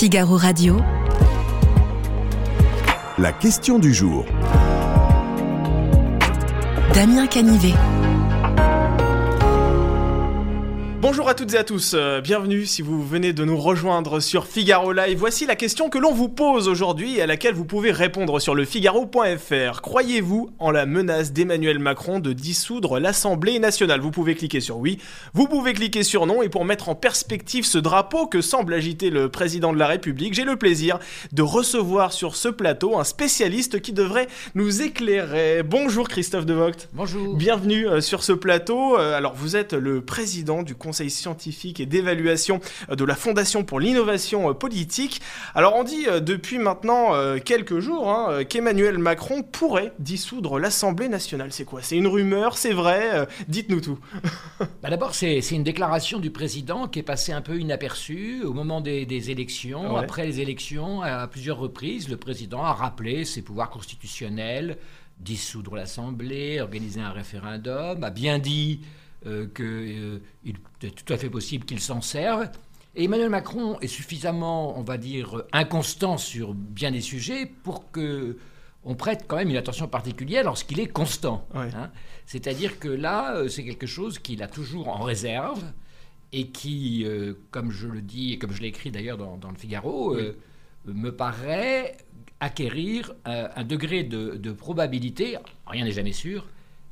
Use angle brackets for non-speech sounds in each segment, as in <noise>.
Figaro Radio. La question du jour. Damien Canivet. Bonjour à toutes et à tous, euh, bienvenue si vous venez de nous rejoindre sur Figaro Live. Voici la question que l'on vous pose aujourd'hui et à laquelle vous pouvez répondre sur le figaro.fr. Croyez-vous en la menace d'Emmanuel Macron de dissoudre l'Assemblée nationale? Vous pouvez cliquer sur oui, vous pouvez cliquer sur non et pour mettre en perspective ce drapeau que semble agiter le président de la République, j'ai le plaisir de recevoir sur ce plateau un spécialiste qui devrait nous éclairer. Bonjour Christophe Devogt. Bonjour. Bienvenue euh, sur ce plateau. Euh, Alors vous êtes le président du Conseil scientifique et d'évaluation euh, de la Fondation pour l'innovation euh, politique. Alors on dit euh, depuis maintenant quelques jours hein, qu'Emmanuel Macron pourrait dissoudre l'Assemblée nationale. C'est quoi? C'est une rumeur? C'est vrai? Dites-nous tout. <laughs> Bah D'abord, c'est une déclaration du président qui est passée un peu inaperçue au moment des, des élections. Ouais. Après les élections, à plusieurs reprises, le président a rappelé ses pouvoirs constitutionnels, dissoudre l'Assemblée, organiser un référendum, a bien dit qu'il est tout à fait possible qu'il s'en serve. Et Emmanuel Macron est suffisamment, on va dire, inconstant sur bien des sujets pour que on prête quand même une attention particulière lorsqu'il est constant. Ouais. hein. C'est-à-dire que là, euh, c'est quelque chose qu'il a toujours en réserve et qui, euh, comme je le dis et comme je l'ai écrit d'ailleurs dans, dans le Figaro, euh, me paraît acquérir euh, un degré de, de probabilité, rien n'est jamais sûr,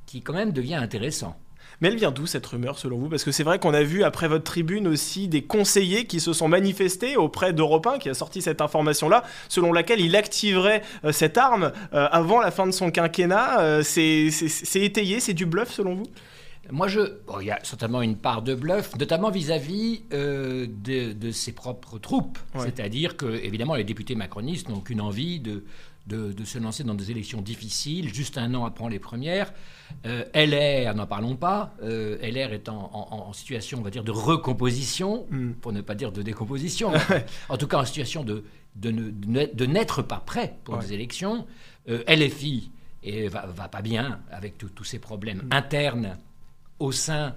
qui quand même devient intéressant. Mais elle vient d'où cette rumeur selon vous? Parce que c'est vrai qu'on a vu après votre tribune aussi des conseillers qui se sont manifestés auprès d'Europe 1 qui a sorti cette information-là, selon laquelle il activerait euh, cette arme euh, avant la fin de son quinquennat. Euh, c'est étayé, c'est du bluff selon vous? Moi, je, bon, il y a certainement une part de bluff, notamment vis-à-vis euh, de, de ses propres troupes. Ouais. C'est-à-dire que, évidemment, les députés macronistes n'ont qu'une envie de, de, de se lancer dans des élections difficiles, juste un an après les premières. Euh, LR, n'en parlons pas. Euh, LR est en, en- en situation, on va dire, de recomposition, Mm. pour ne pas dire de décomposition. <laughs> en tout cas, en situation de, de, ne- de n'être pas prêt pour Ouais. des élections. Euh, LFI et va, va pas bien avec tous ces problèmes Mm. internes au sein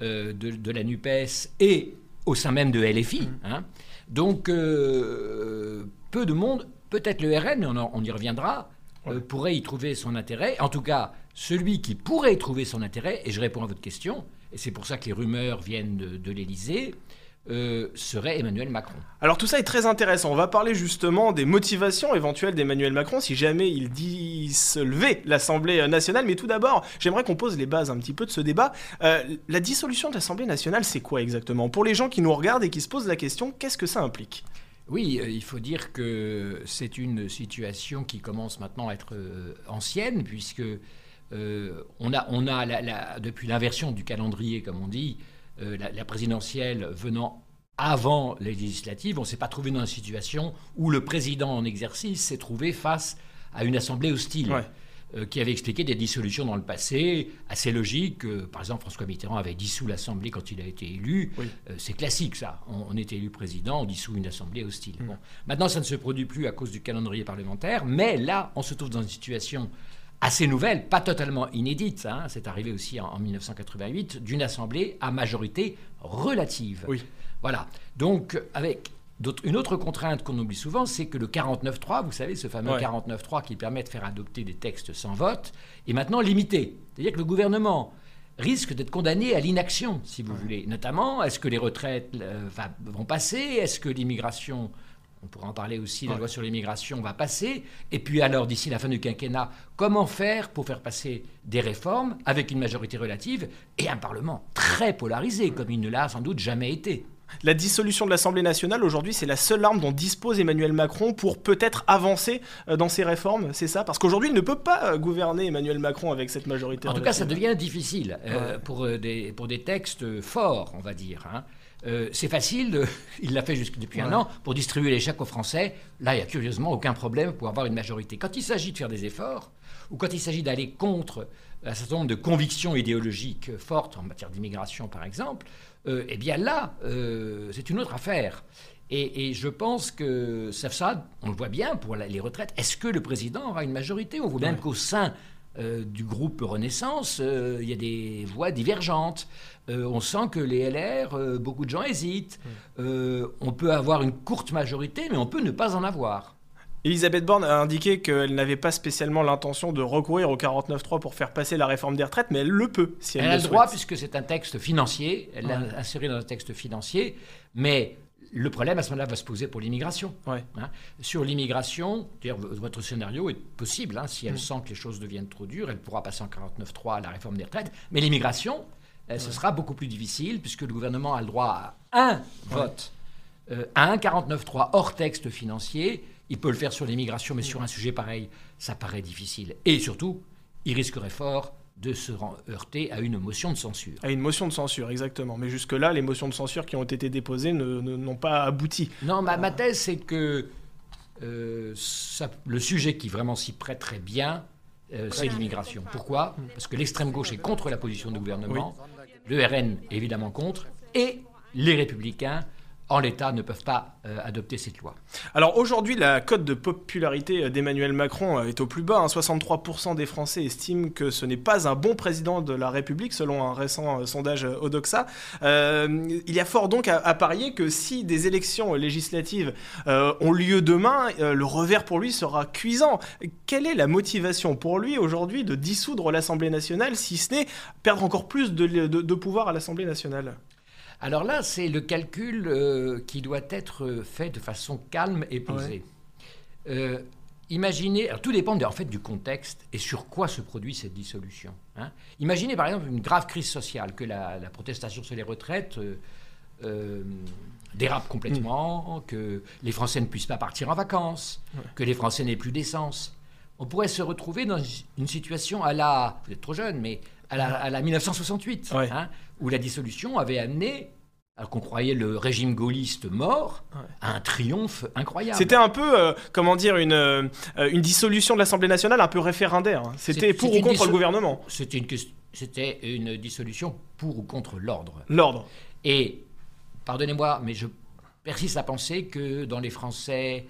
de, la NUPES et au sein même de LFI. Mm. hein. Donc, peu de monde, peut-être le RN, mais on, en- on y reviendra, euh, pourrait y trouver son intérêt. En tout cas, celui qui pourrait y trouver son intérêt, et je réponds à votre question, et c'est pour ça que les rumeurs viennent de, de l'Élysée, euh, serait Emmanuel Macron. Alors tout ça est très intéressant. On va parler justement des motivations éventuelles d'Emmanuel Macron si jamais il dissolvait l'Assemblée nationale. Mais tout d'abord, j'aimerais qu'on pose les bases un petit peu de ce débat. Euh, la dissolution de l'Assemblée nationale, c'est quoi exactement? Pour les gens qui nous regardent et qui se posent la question, qu'est-ce que ça implique? Oui, euh, il faut dire que c'est une situation qui commence maintenant à être euh, ancienne, puisque euh, on a, depuis l'inversion du calendrier, comme on dit, la, présidentielle venant avant les législatives, on ne s'est pas trouvé dans une situation où le président en exercice s'est trouvé face à une assemblée hostile. Euh, qui avait expliqué des dissolutions dans le passé, assez logiques. Par exemple, François Mitterrand avait dissous l'Assemblée quand il a été élu. Oui. Euh, c'est classique, ça. On, on est élu président, on dissout une Assemblée hostile. Mm. Bon. Maintenant, ça ne se produit plus à cause du calendrier parlementaire, mais là, on se trouve dans une situation assez nouvelle, pas totalement inédite, hein, c'est arrivé aussi en, en 1988, d'une Assemblée à majorité relative. Oui. Voilà. Donc, avec une autre contrainte qu'on oublie souvent, c'est que le 49.3, vous savez, ce fameux Ouais. 49.3 qui permet de faire adopter des textes sans vote, est maintenant limité. C'est-à-dire que le gouvernement risque d'être condamné à l'inaction, si vous voulez. Notamment, est-ce que les retraites euh, va- vont passer? Est-ce que l'immigration, on pourra en parler aussi, la Ouais. loi sur l'immigration va passer? Et puis alors, d'ici la fin du quinquennat, comment faire pour faire passer des réformes avec une majorité relative et un Parlement très polarisé, comme il ne l'a sans doute jamais été? La dissolution de l'Assemblée nationale, aujourd'hui, c'est la seule arme dont dispose Emmanuel Macron pour peut-être avancer euh, dans ses réformes, c'est ça? Parce qu'aujourd'hui, il ne peut pas euh, gouverner Emmanuel Macron avec cette majorité. En tout cas, ça devient difficile euh, pour, des, pour des textes forts, on va dire. hein. Euh, c'est facile, <laughs> il l'a fait jusque depuis un an, pour distribuer les chèques aux Français. Là, il n'y a curieusement aucun problème pour avoir une majorité. Quand il s'agit de faire des efforts, ou quand il s'agit d'aller contre un certain nombre de convictions idéologiques fortes en matière d'immigration, par exemple, euh, eh bien là, euh, c'est une autre affaire. Et, et je pense que ça, ça, on le voit bien pour la- les retraites. Est-ce que le président aura une majorité? On voit même qu'au sein euh, du groupe Renaissance, euh, il y a des voix divergentes. Euh, on sent que les LR, beaucoup de gens hésitent. On peut avoir une courte majorité, mais on peut ne pas en avoir. Elisabeth Borne a indiqué qu'elle n'avait pas spécialement l'intention de recourir au 49.3 pour faire passer la réforme des retraites, mais elle le peut si elle, Elle a le droit puisque c'est un texte financier, elle l'a inséré dans un texte financier, mais le problème à ce moment-là va se poser pour l'immigration. Ouais. hein. Sur l'immigration, votre scénario est possible, hein, Mm. si elle sent que les choses deviennent trop dures, elle pourra passer en 49.3 à la réforme des retraites, mais l'immigration, euh, ce sera beaucoup plus difficile puisque le gouvernement a le droit à un vote, euh, à un 49.3 hors texte financier. Il peut le faire sur l'immigration, mais sur un sujet pareil, ça paraît difficile. Et surtout, il risquerait fort de se heurter à une motion de censure. À une motion de censure, exactement. Mais jusque-là, les motions de censure qui ont été déposées n'ont pas abouti. Non, ma, ma thèse, c'est que euh, ça- le sujet qui vraiment s'y prête très bien, euh, c'est l'immigration. Pourquoi? Parce que l'extrême gauche est contre la position du gouvernement, le RN est évidemment contre, et les républicains, en l'état, ne peuvent pas euh, adopter cette loi. Alors aujourd'hui, la cote de popularité d'Emmanuel Macron euh, est au plus bas. hein. 63% des Français estiment que ce n'est pas un bon président de la République, selon un récent euh, sondage euh, Odoxa. Euh, il y a fort donc à, parier que si des élections législatives euh, ont lieu demain, euh, le revers pour lui sera cuisant. Quelle est la motivation pour lui aujourd'hui de dissoudre l'Assemblée nationale, si ce n'est perdre encore plus de- de pouvoir à l'Assemblée nationale? Alors là, c'est le calcul euh, qui doit être fait de façon calme et posée. Euh, imaginez, alors tout dépend en fait du contexte et sur quoi se produit cette dissolution. hein. Imaginez par exemple une grave crise sociale, que la, la protestation sur les retraites euh, dérape complètement, que les Français ne puissent pas partir en vacances, que les Français n'aient plus d'essence. On pourrait se retrouver dans une situation à la, vous êtes trop jeune, mais à la, à la 1968, Ouais. hein, où la dissolution avait amené, alors qu'on croyait le régime gaulliste mort, à un triomphe incroyable. C'était un peu, euh, comment dire, une, euh, une dissolution de l'Assemblée nationale un peu référendaire. hein. C'était pour ou contre le gouvernement. C'était une, c'était une dissolution pour ou contre l'ordre. L'ordre. Et, pardonnez-moi, mais je persiste à penser que dans les Français,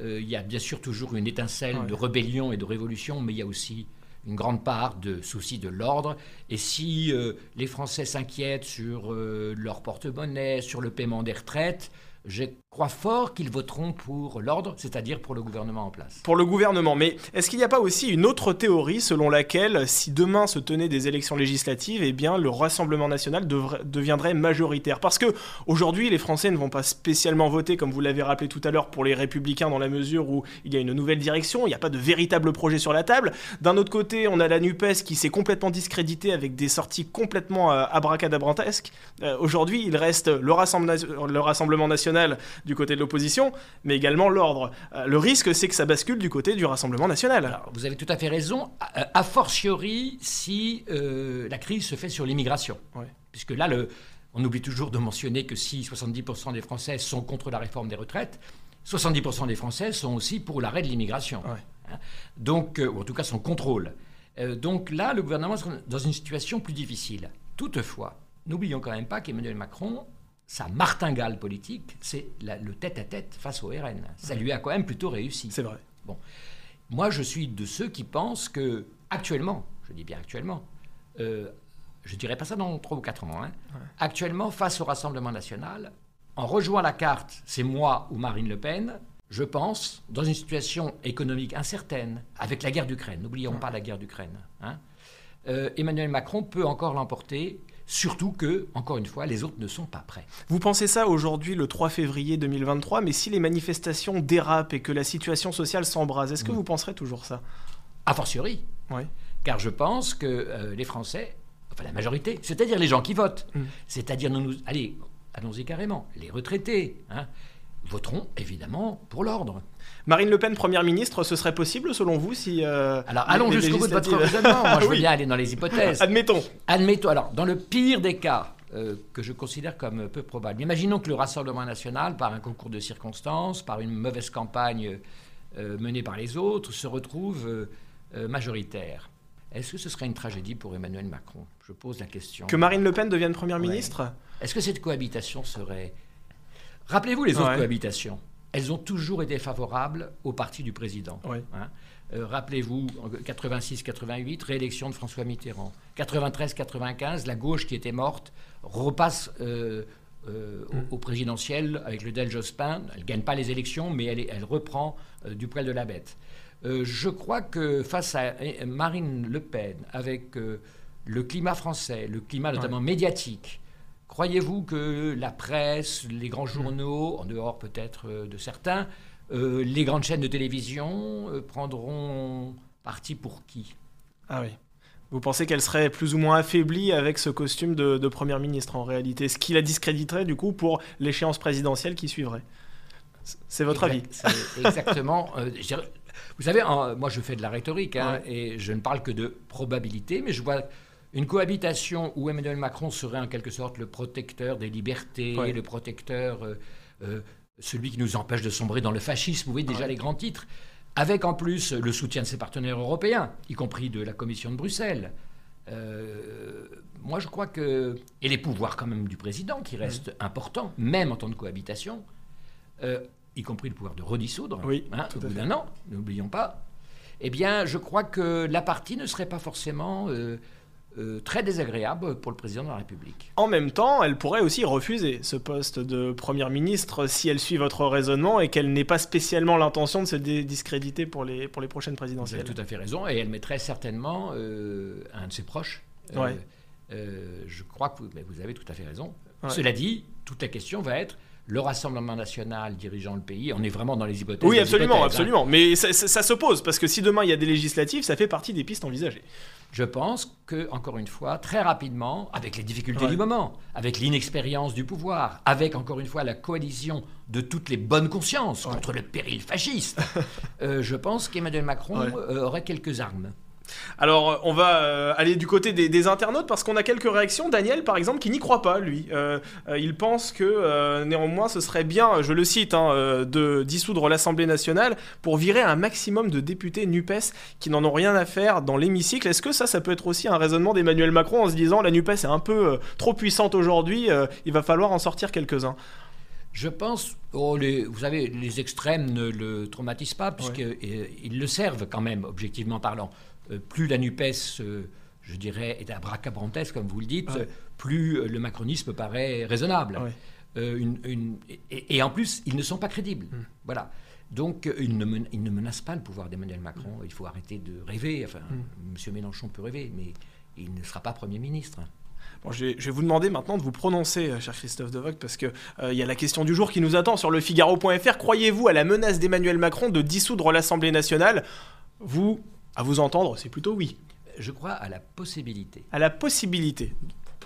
euh, il y a bien sûr toujours une étincelle Ouais. de rébellion et de révolution, mais il y a aussi une grande part de soucis de l'ordre. Et si euh, les Français s'inquiètent sur euh, leur porte-monnaie, sur le paiement des retraites, je crois fort qu'ils voteront pour l'ordre, c'est-à-dire pour le gouvernement en place. Pour le gouvernement. Mais est-ce qu'il n'y a pas aussi une autre théorie selon laquelle, si demain se tenaient des élections législatives, eh bien, le Rassemblement national deviendrait majoritaire? Parce que aujourd'hui, les Français ne vont pas spécialement voter, comme vous l'avez rappelé tout à l'heure, pour les Républicains, dans la mesure où il y a une nouvelle direction, il n'y a pas de véritable projet sur la table. D'un autre côté, on a la NUPES qui s'est complètement discréditée avec des sorties complètement euh, abracadabrantesques. Euh, aujourd'hui, il reste le Rassemblement national du côté de l'opposition, mais également l'ordre. Euh, le risque, c'est que ça bascule du côté du Rassemblement national. Alors, vous avez tout à fait raison, a, a fortiori si euh, la crise se fait sur l'immigration. Ouais. Puisque là, le, on oublie toujours de mentionner que si 70% des Français sont contre la réforme des retraites, 70% des Français sont aussi pour l'arrêt de l'immigration. Ouais. Hein. Donc, euh, ou en tout cas son contrôle. Euh, donc là, le gouvernement sera dans une situation plus difficile. Toutefois, n'oublions quand même pas qu'Emmanuel Macron, sa martingale politique, c'est le tête-à-tête face au RN. Ça lui a quand même plutôt réussi. C'est vrai. Bon. Moi, je suis de ceux qui pensent que, actuellement, je dis bien actuellement, euh, je dirais pas ça dans 3 ou 4 ans, hein, actuellement, face au Rassemblement national, en rejoignant la carte, c'est moi ou Marine Le Pen, je pense, dans une situation économique incertaine, avec la guerre d'Ukraine, n'oublions pas la guerre d'Ukraine, hein, euh, Emmanuel Macron peut encore l'emporter, surtout que, encore une fois, les autres ne sont pas prêts. Vous pensez ça aujourd'hui, le 3 février 2023, mais si les manifestations dérapent et que la situation sociale s'embrase, est-ce que vous penserez toujours ça? A fortiori, Ouais. car je pense que euh, les Français, enfin la majorité, c'est-à-dire les gens qui votent, Mm. c'est-à-dire nous, nous- allez, allons-y carrément, les retraités, hein, voteront évidemment pour l'ordre. Marine Le Pen, Première ministre, ce serait possible selon vous si... euh, Alors allons jusqu'au bout de votre raisonnement. Moi, <laughs> je veux bien aller dans les hypothèses. Admettons. Admettons, alors, dans le pire des cas, euh, que je considère comme peu probable, imaginons que le Rassemblement national, par un concours de circonstances, par une mauvaise campagne euh, menée par les autres, se retrouve majoritaire. Est-ce que ce serait une tragédie pour Emmanuel Macron? Je pose la question. Que Marine Le Pen devienne Première Ouais. ministre? Est-ce que cette cohabitation serait... Rappelez-vous les autres Ouais. cohabitations. Elles ont toujours été favorables au parti du président. Ouais. hein. Euh, Rappelez-vous, 86-88, réélection de François Mitterrand. 93-95, la gauche qui était morte repasse euh, euh, au, au présidentiel avec le Del Jospin. Elle ne gagne pas les élections, mais elle, reprend du poil de la bête. Je crois que face à Marine Le Pen, avec le climat français, le climat notamment médiatique, croyez-vous que la presse, les grands journaux, en dehors peut-être euh, de certains, euh, les grandes chaînes de télévision euh, prendront parti pour qui? Ah oui. Vous pensez qu'elle serait plus ou moins affaiblie avec ce costume de, de première ministre en réalité, ce qui la discréditerait du coup pour l'échéance présidentielle qui suivrait. C'est votre avis. Exact- Exactement. euh, vous savez, en- moi je fais de la rhétorique hein, et je ne parle que de probabilité, mais je vois une cohabitation où Emmanuel Macron serait en quelque sorte le protecteur des libertés, Ouais. le protecteur, euh, euh, celui qui nous empêche de sombrer dans le fascisme, vous voyez déjà Ouais. les grands titres, avec en plus le soutien de ses partenaires européens, y compris de la Commission de Bruxelles. Euh, moi je crois que... Et les pouvoirs quand même du président qui restent importants, même en temps de cohabitation. Euh, y compris le pouvoir de redissoudre, Oui, hein, tout au bout d'un an, n'oublions pas, eh bien, je crois que la partie ne serait pas forcément euh, euh, très désagréable pour le président de la République. En même temps, elle pourrait aussi refuser ce poste de première ministre si elle suit votre raisonnement et qu'elle n'ait pas spécialement l'intention de se discréditer pour les, pour les prochaines Vous avez présidentielles. tout à fait raison, et elle mettrait certainement euh, un de ses proches. Euh, Ouais. euh, je crois que vous, mais vous avez tout à fait raison. Ouais. Cela dit, toute la question va être le Rassemblement national dirigeant le pays. On est vraiment dans les hypothèses. Oui, absolument, hypothèses, hein. absolument. Mais ça, ça- ça s'oppose parce que si demain il y a des législatives, ça fait partie des pistes envisagées. Je pense que, encore une fois, très rapidement, avec les difficultés Ouais. du moment, avec l'inexpérience du pouvoir, avec, encore une fois, la coalition de toutes les bonnes consciences contre le péril fasciste, <laughs> euh, je pense qu'Emmanuel Macron Ouais. euh, aurait quelques armes. Alors, on va euh, aller du côté des, des internautes parce qu'on a quelques réactions. Daniel, par exemple, qui n'y croit pas, lui. Euh, euh, il pense que euh, néanmoins, ce serait bien, je le cite, hein, euh, de dissoudre l'Assemblée nationale pour virer un maximum de députés NUPES qui n'en ont rien à faire dans l'hémicycle. Est-ce que ça, ça peut être aussi un raisonnement d'Emmanuel Macron en se disant la NUPES est un peu euh, trop puissante aujourd'hui, euh, il va falloir en sortir quelques-uns? Je pense, oh, les, vous savez, les extrêmes ne le traumatisent pas, puisqu'ils le servent quand même, objectivement parlant. Euh, plus la NUPES, euh, je dirais, est abracadabrantesque, comme vous le dites, Ouais. plus euh, le macronisme paraît raisonnable. Ouais. Euh, une- une- et, et en plus, ils ne sont pas crédibles. Hmm. Voilà. Donc, euh, ils ne, men- ils ne menacent pas le pouvoir d'Emmanuel Macron. Hmm. Il faut arrêter de rêver. Enfin, M. Mélenchon peut rêver, mais il ne sera pas Premier ministre. Bon, je, vais, je vais vous demander maintenant de vous prononcer, euh, cher Christophe Devoc, parce qu'il il y a la question du jour qui nous attend sur le Figaro.fr. Croyez-vous à la menace d'Emmanuel Macron de dissoudre l'Assemblée nationale? Vous, à vous entendre, c'est plutôt oui. Je crois à la possibilité. À la possibilité.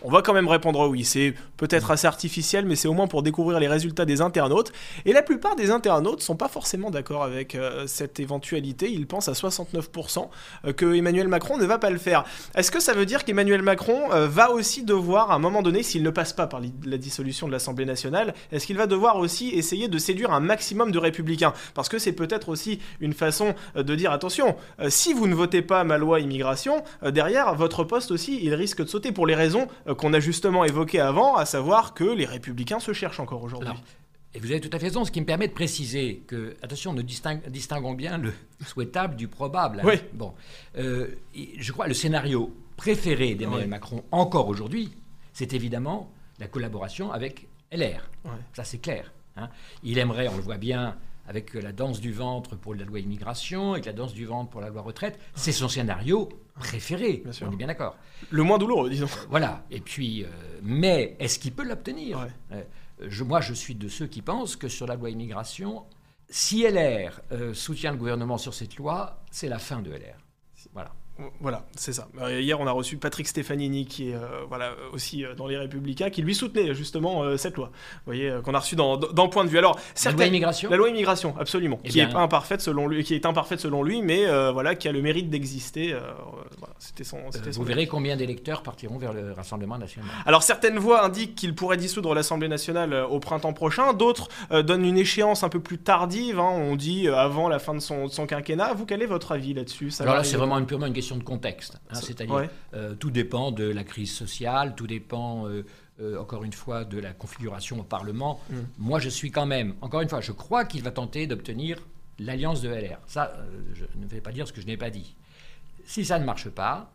On va quand même répondre oui. C'est peut-être assez artificiel, mais c'est au moins pour découvrir les résultats des internautes. Et la plupart des internautes sont pas forcément d'accord avec euh, cette éventualité. Ils pensent à 69% euh, que Emmanuel Macron ne va pas le faire. Est-ce que ça veut dire qu'Emmanuel Macron euh, va aussi devoir, à un moment donné, s'il ne passe pas par la dissolution de l'Assemblée nationale, est-ce qu'il va devoir aussi essayer de séduire un maximum de républicains? Parce que c'est peut-être aussi une façon de dire attention, si vous ne votez pas ma loi immigration, derrière votre poste aussi, il risque de sauter pour les raisons qu'on a justement évoquées avant, à savoir que les républicains se cherchent encore aujourd'hui. Et vous avez tout à fait raison, ce qui me permet de préciser que, attention, nous distinguons bien le souhaitable du probable. hein. Oui. Bon, Euh, je crois le scénario préféré d'Emmanuel Oui. Macron, encore aujourd'hui, c'est évidemment la collaboration avec LR. Ouais. Ça, c'est clair. hein. Il aimerait, on le voit bien, avec la danse du ventre pour la loi immigration, avec la danse du ventre pour la loi retraite, c'est son scénario préféré. Bien sûr. On est bien d'accord. Le moins douloureux, disons. Voilà. Et puis, euh, mais est-ce qu'il peut l'obtenir Ouais. Euh, je, Moi, je suis de ceux qui pensent que sur la loi immigration, si LR euh, soutient le gouvernement sur cette loi, c'est la fin de LR. Voilà. Voilà, c'est ça. Euh, Hier, on a reçu Patrick Stefanini, qui est euh, voilà, aussi euh, dans les Républicains, qui lui soutenait justement euh, cette loi. Vous voyez, qu'on a reçu dans, dans, Point de vue. Alors, La loi immigration La loi immigration, absolument, Eh qui bien- est imparfaite selon lui, qui est imparfaite selon lui, mais voilà, qui a le mérite d'exister. voilà, c'était son. Vous verrez combien d'électeurs partiront vers le Rassemblement national. Alors certaines voix indiquent qu'il pourrait dissoudre l'Assemblée nationale au printemps prochain, d'autres donnent une échéance un peu plus tardive, hein, on dit avant la fin de son, de son quinquennat. Vous, quel est votre avis là-dessus? Ça Alors là, c'est vraiment une, purement une question de contexte. hein, C'est-à-dire, ouais. euh, tout dépend de la crise sociale, tout dépend, euh, euh, encore une fois, de la configuration au Parlement. Mm. Moi, je suis quand même, encore une fois, je crois qu'il va tenter d'obtenir l'alliance de LR. Ça, je ne vais pas dire ce que je n'ai pas dit. Si ça ne marche pas,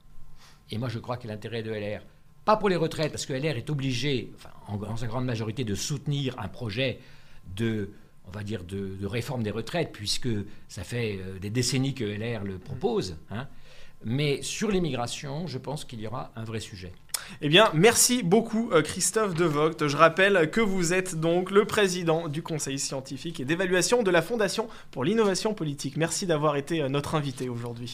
et moi je crois que l'intérêt de LR, pas pour les retraites, parce que LR est obligé, enfin, en, sa grande majorité, de soutenir un projet de, on va dire, de, réforme des retraites, puisque ça fait des décennies que LR le propose. Hein. Mais sur l'immigration, je pense qu'il y aura un vrai sujet. Eh bien, merci beaucoup euh, Christophe De Vogt. Je rappelle que vous êtes donc le président du Conseil scientifique et d'évaluation de la Fondation pour l'innovation politique. Merci d'avoir été euh, notre invité aujourd'hui.